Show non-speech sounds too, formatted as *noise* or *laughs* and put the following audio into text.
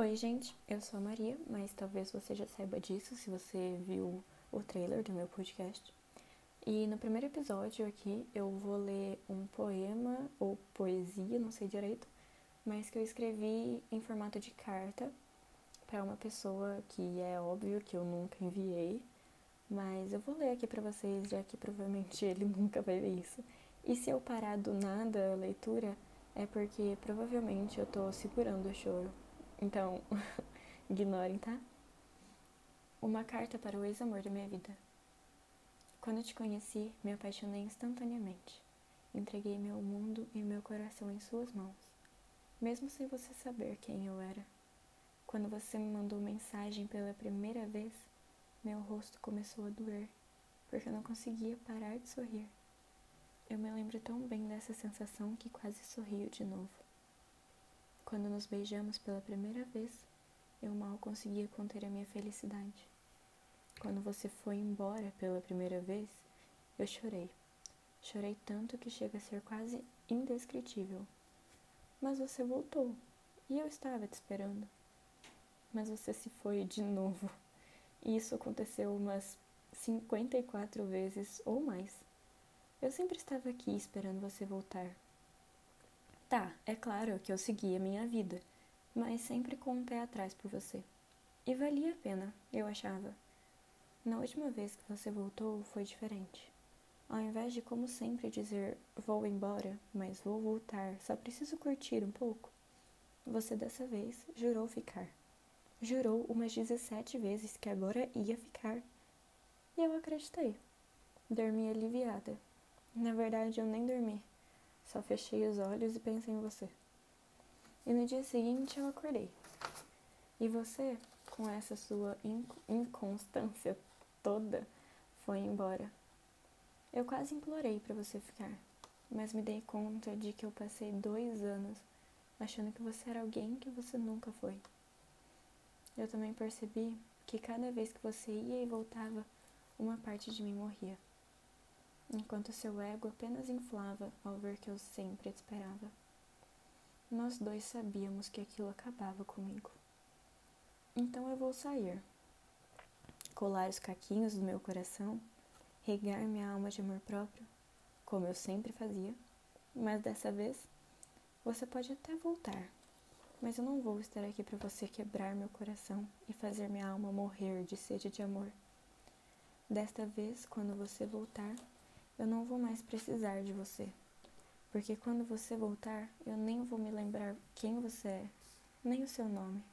Oi, gente, eu sou a Maria, mas talvez você já saiba disso se você viu o trailer do meu podcast. E no primeiro episódio aqui eu vou ler um poema ou poesia, não sei direito, mas que eu escrevi em formato de carta para uma pessoa que é óbvio que eu nunca enviei, mas eu vou ler aqui para vocês, já que provavelmente *laughs* ele nunca vai ver isso. E se eu parar do nada a leitura, é porque provavelmente eu tô segurando o choro. Então, *laughs* ignorem, tá? Uma carta para o ex-amor da minha vida. Quando te conheci, me apaixonei instantaneamente. Entreguei meu mundo e meu coração em suas mãos, mesmo sem você saber quem eu era. Quando você me mandou mensagem pela primeira vez, meu rosto começou a doer, porque eu não conseguia parar de sorrir. Eu me lembro tão bem dessa sensação que quase sorrio de novo. Quando nos beijamos pela primeira vez, eu mal conseguia conter a minha felicidade. Quando você foi embora pela primeira vez, eu chorei. Chorei tanto que chega a ser quase indescritível. Mas você voltou e eu estava te esperando. Mas você se foi de novo. E isso aconteceu umas 54 vezes ou mais. Eu sempre estava aqui esperando você voltar. Tá, é claro que eu segui a minha vida, mas sempre com um pé atrás por você. E valia a pena, eu achava. Na última vez que você voltou foi diferente. Ao invés de, como sempre, dizer vou embora, mas vou voltar, só preciso curtir um pouco, você dessa vez jurou ficar. Jurou umas 17 vezes que agora ia ficar. E eu acreditei. Dormi aliviada. Na verdade, eu nem dormi. Só fechei os olhos e pensei em você. E no dia seguinte eu acordei. E você, com essa sua inconstância toda, foi embora. Eu quase implorei para você ficar, mas me dei conta de que eu passei dois anos achando que você era alguém que você nunca foi. Eu também percebi que cada vez que você ia e voltava, uma parte de mim morria enquanto seu ego apenas inflava ao ver que eu sempre esperava. Nós dois sabíamos que aquilo acabava comigo. Então eu vou sair, colar os caquinhos do meu coração, regar minha alma de amor próprio, como eu sempre fazia, mas dessa vez você pode até voltar, mas eu não vou estar aqui para você quebrar meu coração e fazer minha alma morrer de sede de amor. Desta vez, quando você voltar, eu não vou mais precisar de você. Porque quando você voltar, eu nem vou me lembrar quem você é, nem o seu nome.